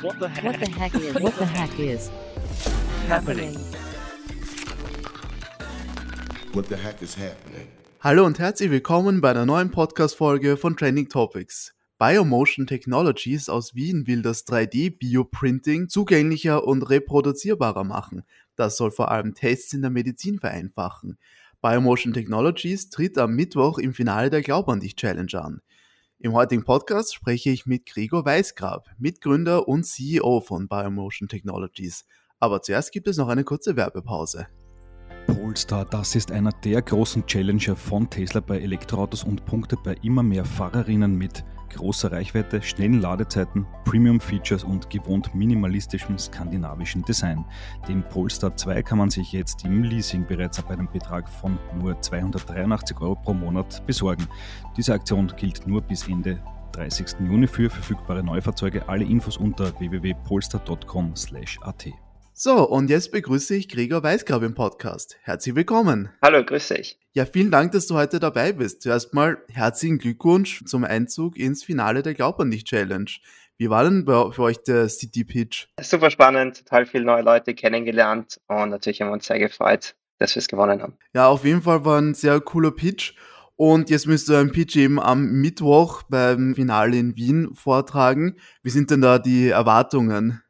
What the What the heck is what the heck is happening? What the heck is happening? Hallo und herzlich willkommen bei einer neuen Podcast-Folge von Trending Topics. Biomotion Technologies aus Wien will das 3D-Bioprinting zugänglicher und reproduzierbarer machen. Das soll vor allem Tests in der Medizin vereinfachen. Biomotion Technologies tritt am Mittwoch im Finale der Glaub an dich Challenge an. Im heutigen Podcast spreche ich mit Gregor Weisgrab, Mitgründer und CEO von Biomotion Technologies. Aber zuerst gibt es noch eine kurze Werbepause. Polestar, das ist einer der großen Challenger von Tesla bei Elektroautos und punktet bei immer mehr Fahrerinnen mit großer Reichweite, schnellen Ladezeiten, Premium-Features und gewohnt minimalistischem skandinavischen Design. Den Polestar 2 kann man sich jetzt im Leasing bereits ab einem Betrag von nur 283 Euro pro Monat besorgen. Diese Aktion gilt nur bis Ende 30. Juni für verfügbare Neufahrzeuge. Alle Infos unter www.polestar.com/at. So, und jetzt begrüße ich Gregor Weisgrab im Podcast. Herzlich willkommen. Hallo, grüß dich. Ja, vielen Dank, dass du heute dabei bist. Zuerst mal herzlichen Glückwunsch zum Einzug ins Finale der Glaub an dich Challenge. Wie war denn für euch der City Pitch? Super spannend, total viele neue Leute kennengelernt und natürlich haben wir uns sehr gefreut, dass wir es gewonnen haben. Ja, auf jeden Fall war ein sehr cooler Pitch. Und jetzt müsst ihr einen Pitch eben am Mittwoch beim Finale in Wien vortragen. Wie sind denn da die Erwartungen?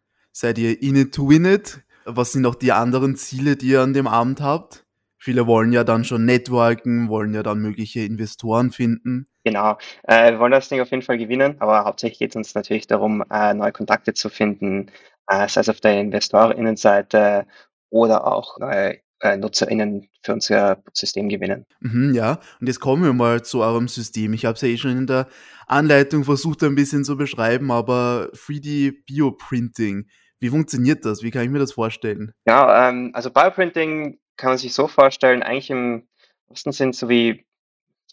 Seid ihr in it to win it? Was sind auch die anderen Ziele, die ihr an dem Abend habt? Viele wollen ja dann schon networken, wollen ja dann mögliche Investoren finden. Genau, äh, wir wollen das Ding auf jeden Fall gewinnen, aber hauptsächlich geht es uns natürlich darum, äh, neue Kontakte zu finden, äh, sei es auf der Investorinnenseite oder auch neue äh, NutzerInnen für unser System gewinnen. Mhm, ja, und jetzt kommen wir mal zu eurem System. Ich habe es ja eh schon in der Anleitung versucht ein bisschen zu beschreiben, aber 3D Bioprinting, wie funktioniert das? Wie kann ich mir das vorstellen? Ja, ähm, also Bioprinting kann man sich so vorstellen, eigentlich im ersten Sinn so wie,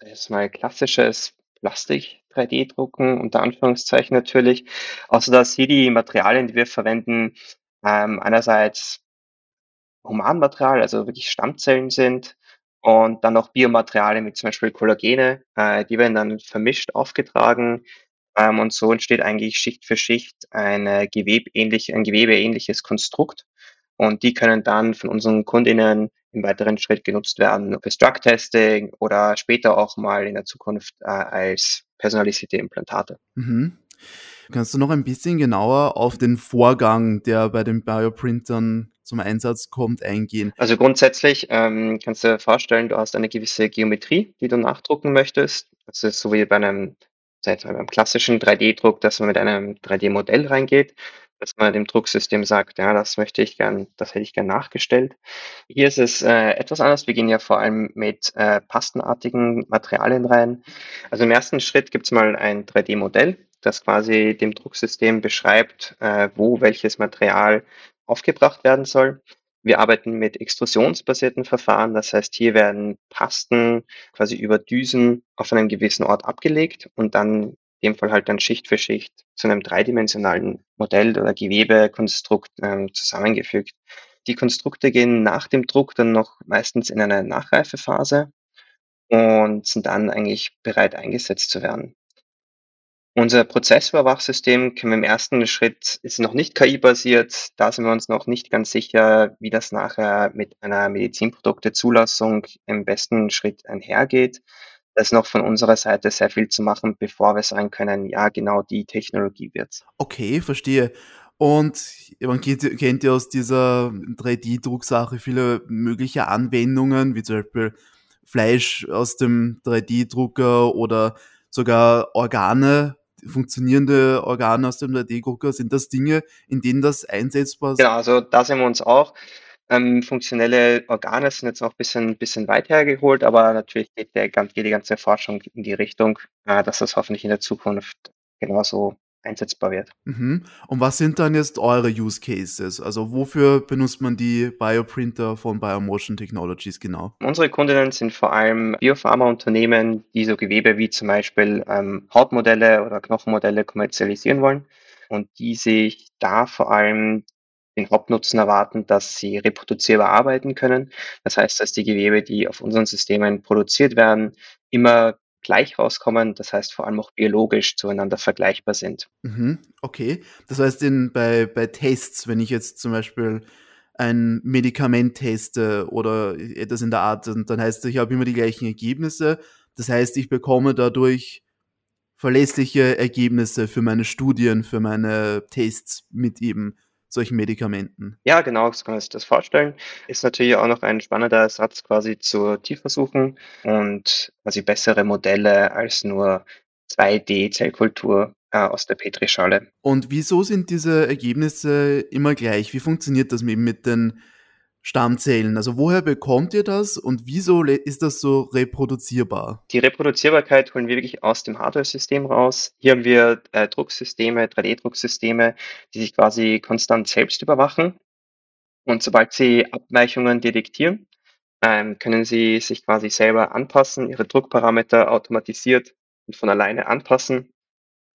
jetzt mal, klassisches Plastik 3D-Drucken, unter Anführungszeichen natürlich, außer dass hier die Materialien, die wir verwenden, ähm, einerseits Humanmaterial, also wirklich Stammzellen sind und dann noch Biomaterialien wie zum Beispiel Kollagene, äh, die werden dann vermischt aufgetragen ähm, und so entsteht eigentlich Schicht für Schicht eine Gewebähnlich, ein gewebeähnliches Konstrukt und die können dann von unseren Kundinnen im weiteren Schritt genutzt werden fürs Drug-Testing oder später auch mal in der Zukunft äh, als personalisierte Implantate. Mhm. Kannst du noch ein bisschen genauer auf den Vorgang, der bei den Bioprintern zum Einsatz kommt, eingehen? Also grundsätzlich ähm, kannst du dir vorstellen, du hast eine gewisse Geometrie, die du nachdrucken möchtest. Das ist so wie bei einem, seit beim klassischen 3D-Druck, dass man mit einem 3D-Modell reingeht, dass man dem Drucksystem sagt, ja, das möchte ich gern, das hätte ich gern nachgestellt. Hier ist es äh, etwas anders. Wir gehen ja vor allem mit äh, pastenartigen Materialien rein. Also im ersten Schritt gibt es mal ein 3D-Modell, das quasi dem Drucksystem beschreibt, äh, wo welches Material aufgebracht werden soll. Wir arbeiten mit extrusionsbasierten Verfahren, das heißt, hier werden Pasten quasi über Düsen auf einem gewissen Ort abgelegt und dann in dem Fall halt dann Schicht für Schicht zu einem dreidimensionalen Modell oder Gewebekonstrukt ähm, zusammengefügt. Die Konstrukte gehen nach dem Druck dann noch meistens in eine Nachreifephase und sind dann eigentlich bereit eingesetzt zu werden. Unser Prozessüberwachsystem können wir im ersten Schritt ist noch nicht KI-basiert. Da sind wir uns noch nicht ganz sicher, wie das nachher mit einer Medizinprodukte-Zulassung im besten Schritt einhergeht. Da ist noch von unserer Seite sehr viel zu machen, bevor wir sagen können, ja, genau die Technologie wird's. Okay, verstehe. Und man kennt, kennt ja aus dieser 3D-Drucksache viele mögliche Anwendungen, wie zum Beispiel Fleisch aus dem 3D-Drucker oder sogar Organe, funktionierende Organe aus dem 3D-Drucker. Sind das Dinge, in denen das einsetzbar ist? Genau, also da sehen wir uns auch. Ähm, funktionelle Organe sind jetzt noch ein bisschen, bisschen weit hergeholt, aber natürlich geht, der, geht die ganze Forschung in die Richtung, äh, dass das hoffentlich in der Zukunft genauso einsetzbar wird. Mhm. Und was sind dann jetzt eure Use Cases? Also wofür benutzt man die Bioprinter von Biomotion Technologies genau? Unsere Kundinnen sind vor allem Biopharmaunternehmen, die so Gewebe wie zum Beispiel ähm, Hautmodelle oder Knochenmodelle kommerzialisieren wollen und die sich da vor allem den Hauptnutzen erwarten, dass sie reproduzierbar arbeiten können. Das heißt, dass die Gewebe, die auf unseren Systemen produziert werden, immer gleich rauskommen, das heißt vor allem auch biologisch zueinander vergleichbar sind. Mhm, okay. Das heißt, in, bei, bei Tests, wenn ich jetzt zum Beispiel ein Medikament teste oder etwas in der Art, dann heißt es, ich habe immer die gleichen Ergebnisse. Das heißt, ich bekomme dadurch verlässliche Ergebnisse für meine Studien, für meine Tests mit eben solchen Medikamenten. Ja, genau, so kann man sich das vorstellen. Ist natürlich auch noch ein spannender Ersatz quasi zu Tierversuchen und quasi bessere Modelle als nur 2D-Zellkultur äh, aus der Petrischale. Und wieso sind diese Ergebnisse immer gleich? Wie funktioniert das eben mit den Stammzellen? Also woher bekommt ihr das und wieso ist das so reproduzierbar? Die Reproduzierbarkeit holen wir wirklich aus dem Hardware-System raus. Hier haben wir äh, Drucksysteme, 3D-Drucksysteme, die sich quasi konstant selbst überwachen. Und sobald sie Abweichungen detektieren, ähm, können sie sich quasi selber anpassen, ihre Druckparameter automatisiert und von alleine anpassen,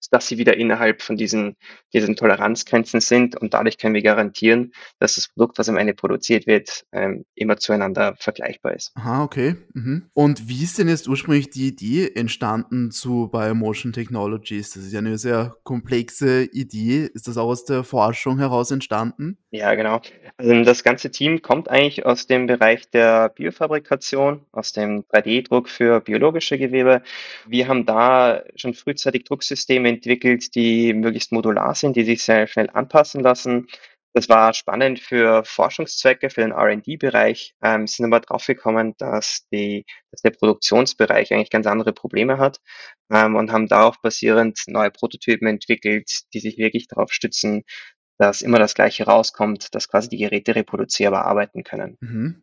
sodass sie wieder innerhalb von diesen, diesen Toleranzgrenzen sind. Und dadurch können wir garantieren, dass das Produkt, was am Ende produziert wird, ähm, immer zueinander vergleichbar ist. Aha, okay. Mhm. Und wie ist denn jetzt ursprünglich die Idee entstanden zu Biomotion Technologies? Das ist ja eine sehr komplexe Idee. Ist das auch aus der Forschung heraus entstanden? Ja, genau. Also das ganze Team kommt eigentlich aus dem Bereich der Biofabrikation, aus dem 3D-Druck für biologische Gewebe. Wir haben da schon frühzeitig Drucksysteme entwickelt, die möglichst modular sind, die sich sehr schnell anpassen lassen. Das war spannend für Forschungszwecke, für den R&D-Bereich, ähm, sind aber draufgekommen, dass die, dass der Produktionsbereich eigentlich ganz andere Probleme hat ähm, und haben darauf basierend neue Prototypen entwickelt, die sich wirklich darauf stützen, dass immer das Gleiche rauskommt, dass quasi die Geräte reproduzierbar arbeiten können. Mhm.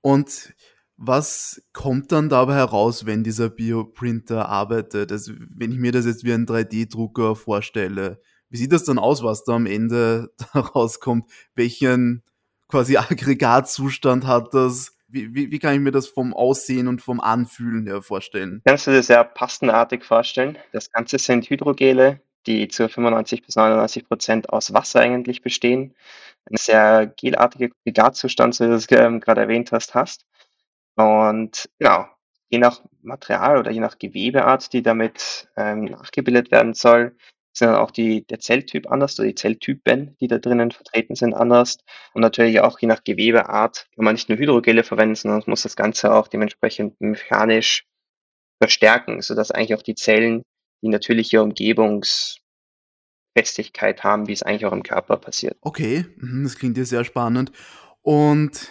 Und was kommt dann dabei heraus, wenn dieser Bioprinter arbeitet? Also, wenn ich mir das jetzt wie ein 3D-Drucker vorstelle, wie sieht das dann aus, was da am Ende rauskommt? Welchen quasi Aggregatzustand hat das? Wie, wie, wie kann ich mir das vom Aussehen und vom Anfühlen her vorstellen? Kannst du dir sehr pastenartig vorstellen. Das Ganze sind Hydrogele, die zu 95 bis 99 Prozent aus Wasser eigentlich bestehen. Ein sehr gelartiger Aggregatzustand, so wie du es ähm, gerade erwähnt hast, hast. Und genau, je nach Material oder je nach Gewebeart, die damit ähm, nachgebildet werden soll, sind dann auch die, der Zelltyp anders oder die Zelltypen, die da drinnen vertreten sind, anders. Und natürlich auch je nach Gewebeart kann man nicht nur Hydrogele verwenden, sondern muss das Ganze auch dementsprechend mechanisch verstärken, sodass eigentlich auch die Zellen die natürliche Umgebungsfestigkeit haben, wie es eigentlich auch im Körper passiert. Okay, mhm, das klingt ja sehr spannend. Und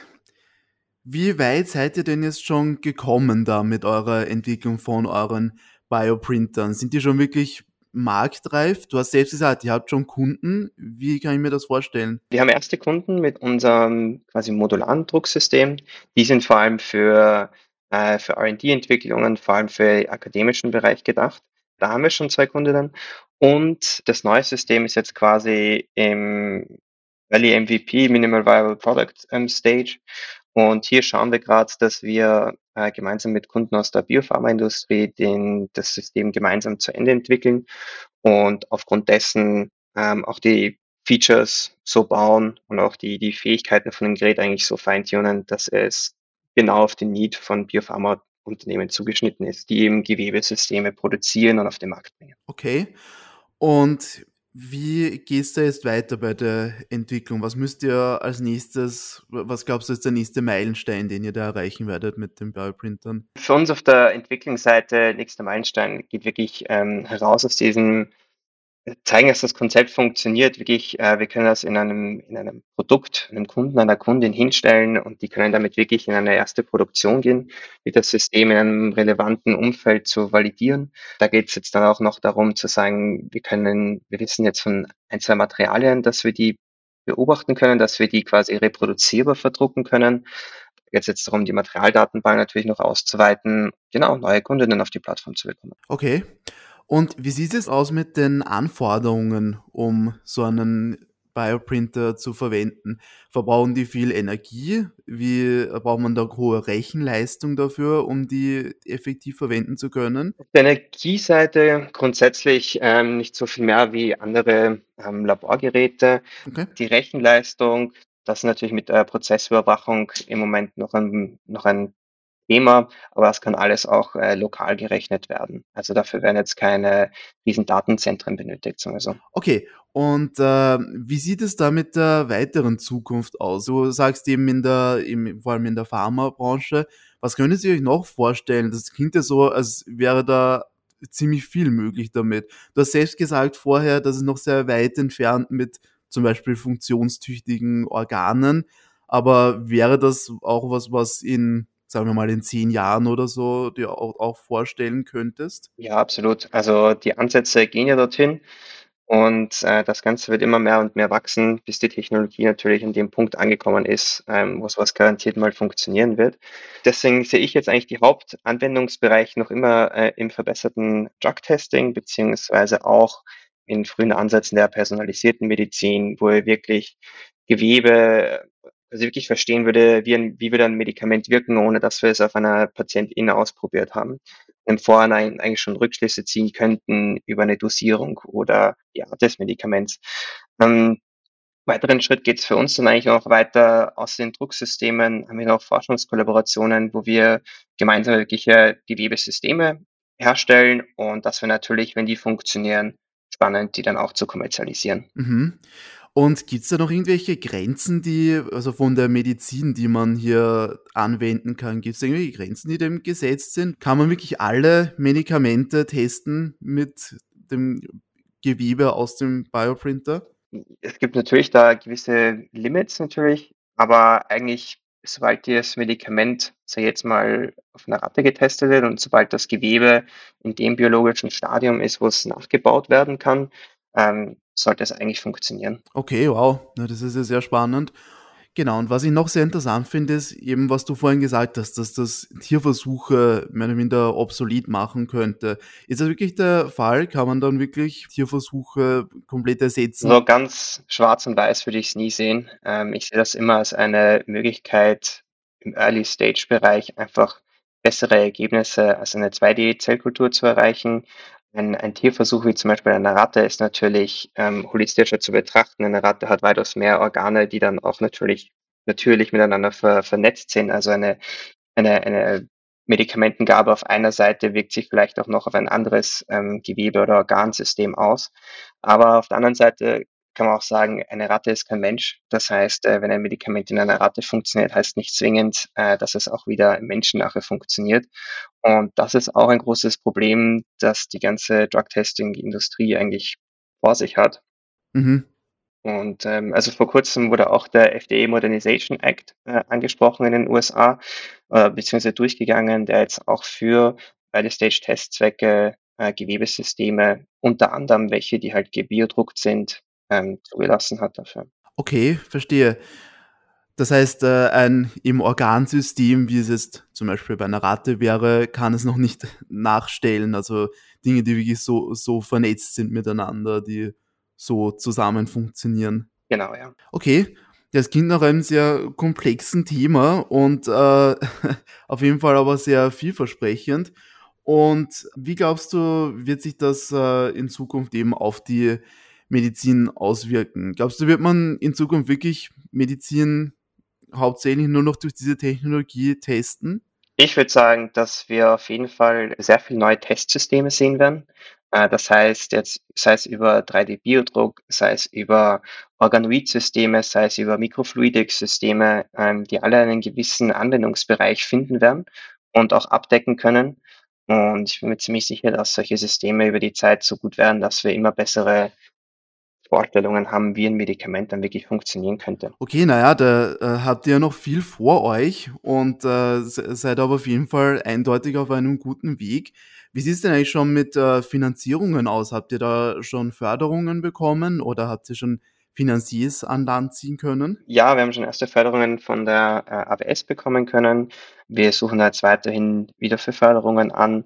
wie weit seid ihr denn jetzt schon gekommen da mit eurer Entwicklung von euren Bioprintern? Sind die schon wirklich marktreif? Du hast selbst gesagt, ihr habt schon Kunden. Wie kann ich mir das vorstellen? Wir haben erste Kunden mit unserem quasi modularen Drucksystem. Die sind vor allem für, äh, für R&D-Entwicklungen, vor allem für den akademischen Bereich gedacht. Da haben wir schon zwei Kundinnen. Und das neue System ist jetzt quasi im Valley MVP, Minimal Viable Product ähm, Stage. Und hier schauen wir gerade, dass wir äh, gemeinsam mit Kunden aus der Biopharmaindustrie den, das System gemeinsam zu Ende entwickeln und aufgrund dessen ähm, auch die Features so bauen und auch die, die Fähigkeiten von dem Gerät eigentlich so feintunen, dass es genau auf den Need von Biopharmaunternehmen zugeschnitten ist, die eben Gewebesysteme produzieren und auf den Markt bringen. Okay. Und wie geht's da jetzt weiter bei der Entwicklung? Was müsst ihr als nächstes, was glaubst du ist der nächste Meilenstein, den ihr da erreichen werdet mit den Bioprintern? Für uns auf der Entwicklungsseite, nächster Meilenstein geht wirklich ähm, heraus aus diesem zeigen, dass das Konzept funktioniert. Wirklich, äh, wir können das in einem, in einem Produkt, einem Kunden, einer Kundin hinstellen und die können damit wirklich in eine erste Produktion gehen, mit das System in einem relevanten Umfeld zu validieren. Da geht es jetzt dann auch noch darum zu sagen, wir können, wir wissen jetzt von ein, zwei Materialien, dass wir die beobachten können, dass wir die quasi reproduzierbar verdrucken können. Jetzt jetzt darum, die Materialdatenbank natürlich noch auszuweiten, genau, neue Kundinnen auf die Plattform zu bekommen. Okay. Und wie sieht es aus mit den Anforderungen, um so einen Bioprinter zu verwenden? Verbrauchen die viel Energie? Wie braucht man da hohe Rechenleistung dafür, um die effektiv verwenden zu können? Auf der Energieseite grundsätzlich ähm, nicht so viel mehr wie andere ähm, Laborgeräte. Okay. Die Rechenleistung, das ist natürlich mit der Prozessüberwachung im Moment noch ein, noch ein Thema, aber das kann alles auch äh, lokal gerechnet werden. Also dafür werden jetzt keine riesen Datenzentren benötigt, sagen so. Okay, und äh, wie sieht es da mit der weiteren Zukunft aus? Du sagst eben in der, im, vor allem in der Pharmabranche, was können Sie euch noch vorstellen? Das klingt ja so, als wäre da ziemlich viel möglich damit. Du hast selbst gesagt vorher, dass es noch sehr weit entfernt mit zum Beispiel funktionstüchtigen Organen. Aber wäre das auch was, was in, sagen wir mal, in zehn Jahren oder so dir auch, auch vorstellen könntest? Ja, absolut. Also die Ansätze gehen ja dorthin. Und äh, das Ganze wird immer mehr und mehr wachsen, bis die Technologie natürlich an dem Punkt angekommen ist, ähm, wo was garantiert mal funktionieren wird. Deswegen sehe ich jetzt eigentlich die Hauptanwendungsbereiche noch immer äh, im verbesserten Drug-Testing, beziehungsweise auch in frühen Ansätzen der personalisierten Medizin, wo wir wirklich Gewebe, also wirklich verstehen würde, wie, ein, wie würde ein Medikament wirken, ohne dass wir es auf einer Patientin ausprobiert haben im Vorhinein eigentlich schon Rückschlüsse ziehen könnten über eine Dosierung oder die Art des Medikaments. Ähm, weiteren Schritt geht es für uns dann eigentlich auch weiter aus den Drucksystemen, haben wir noch Forschungskollaborationen, wo wir gemeinsam wirkliche Gewebesysteme herstellen und dass wir natürlich, wenn die funktionieren, spannend, die dann auch zu kommerzialisieren. Mhm. Und gibt es da noch irgendwelche Grenzen, die, also von der Medizin, die man hier anwenden kann? Gibt es irgendwelche Grenzen, die dem gesetzt sind? Kann man wirklich alle Medikamente testen mit dem Gewebe aus dem Bioprinter? Es gibt natürlich da gewisse Limits natürlich, aber eigentlich, sobald das Medikament, ich jetzt mal, auf einer Ratte getestet wird und sobald das Gewebe in dem biologischen Stadium ist, wo es nachgebaut werden kann, ähm, sollte es eigentlich funktionieren. Okay, wow, das ist ja sehr spannend. Genau, und was ich noch sehr interessant finde, ist eben, was du vorhin gesagt hast, dass das Tierversuche mehr oder minder obsolet machen könnte. Ist das wirklich der Fall? Kann man dann wirklich Tierversuche komplett ersetzen? So ganz schwarz und weiß würde ich es nie sehen. Ähm, ich sehe das immer als eine Möglichkeit, im Early-Stage-Bereich einfach bessere Ergebnisse als eine 2D-Zellkultur zu erreichen. Ein, ein Tierversuch wie zum Beispiel eine Ratte ist natürlich ähm, holistischer zu betrachten. Eine Ratte hat weitaus mehr Organe, die dann auch natürlich natürlich miteinander ver, vernetzt sind. Also eine, eine, eine Medikamentengabe auf einer Seite wirkt sich vielleicht auch noch auf ein anderes ähm, Gewebe oder Organsystem aus. Aber auf der anderen Seite kann man auch sagen, eine Ratte ist kein Mensch. Das heißt, äh, wenn ein Medikament in einer Ratte funktioniert, heißt nicht zwingend, äh, dass es auch wieder im Menschen nachher funktioniert. Und das ist auch ein großes Problem, das die ganze Drug-Testing-Industrie eigentlich vor sich hat. Mhm. Und ähm, also vor kurzem wurde auch der FDA Modernization Act äh, angesprochen in den USA, äh, beziehungsweise durchgegangen, der jetzt auch für Early-Stage-Testzwecke äh, Gewebesysteme, unter anderem welche, die halt gebiodruckt sind, ähm, zugelassen hat dafür. Okay, verstehe. Das heißt, äh, ein im Organsystem, wie es jetzt zum Beispiel bei einer Ratte wäre, kann es noch nicht nachstellen. Also Dinge, die wirklich so, so vernetzt sind miteinander, die so zusammen funktionieren. Genau, ja. Okay, das klingt nach einem sehr komplexen Thema und äh, auf jeden Fall aber sehr vielversprechend. Und wie glaubst du, wird sich das äh, in Zukunft eben auf die Medizin auswirken? Glaubst du, wird man in Zukunft wirklich Medizin hauptsächlich nur noch durch diese Technologie testen? Ich würde sagen, dass wir auf jeden Fall sehr viele neue Testsysteme sehen werden. Äh, das heißt jetzt, sei es über 3D-Biodruck, sei es über Organoid-Systeme, sei es über Mikrofluidik-Systeme, ähm, die alle einen gewissen Anwendungsbereich finden werden und auch abdecken können. Und ich bin mir ziemlich sicher, dass solche Systeme über die Zeit so gut werden, dass wir immer bessere Vorstellungen haben, wie ein Medikament dann wirklich funktionieren könnte. Okay, naja, da äh, habt ihr noch viel vor euch und äh, seid aber auf jeden Fall eindeutig auf einem guten Weg. Wie sieht es denn eigentlich schon mit äh, Finanzierungen aus? Habt ihr da schon Förderungen bekommen oder habt ihr schon Finanziers an Land ziehen können? Ja, wir haben schon erste Förderungen von der äh, AWS bekommen können. Wir suchen jetzt weiterhin wieder für Förderungen an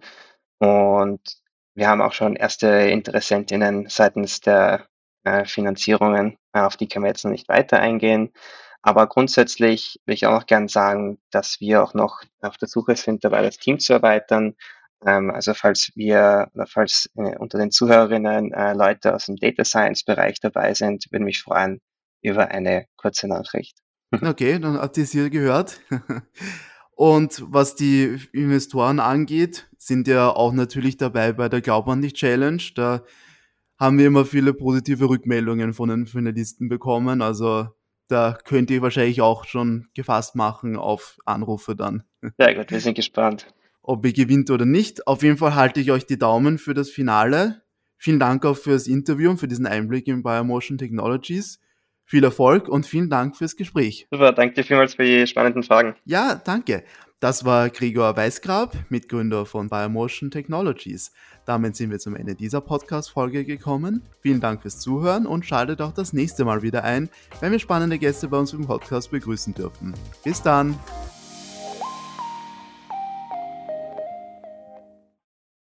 und wir haben auch schon erste Interessentinnen seitens der äh, Finanzierungen, äh, auf die können wir jetzt noch nicht weiter eingehen. Aber grundsätzlich will ich auch noch gern sagen, dass wir auch noch auf der Suche sind, dabei das Team zu erweitern. Ähm, also falls wir oder falls äh, unter den Zuhörerinnen Leute aus dem Data Science Bereich dabei sind, würde mich freuen über eine kurze Nachricht. Okay, dann habt ihr es hier gehört. Und was die Investoren angeht, sind ja auch natürlich dabei bei der Glaub an dich Challenge. Da haben wir immer viele positive Rückmeldungen von den Finalisten bekommen. Also da könnt ihr wahrscheinlich auch schon gefasst machen auf Anrufe dann. Sehr gut, wir sind gespannt. Ob ihr gewinnt oder nicht. Auf jeden Fall halte ich euch die Daumen für das Finale. Vielen Dank auch fürs Interview und für diesen Einblick in Biomotion Technologies. Viel Erfolg und vielen Dank fürs Gespräch. Super, danke dir vielmals für die spannenden Fragen. Ja, danke. Das war Gregor Weißgrab, Mitgründer von Biomotion Technologies. Damit sind wir zum Ende dieser Podcast-Folge gekommen. Vielen Dank fürs Zuhören und schaltet auch das nächste Mal wieder ein, wenn wir spannende Gäste bei uns im Podcast begrüßen dürfen. Bis dann!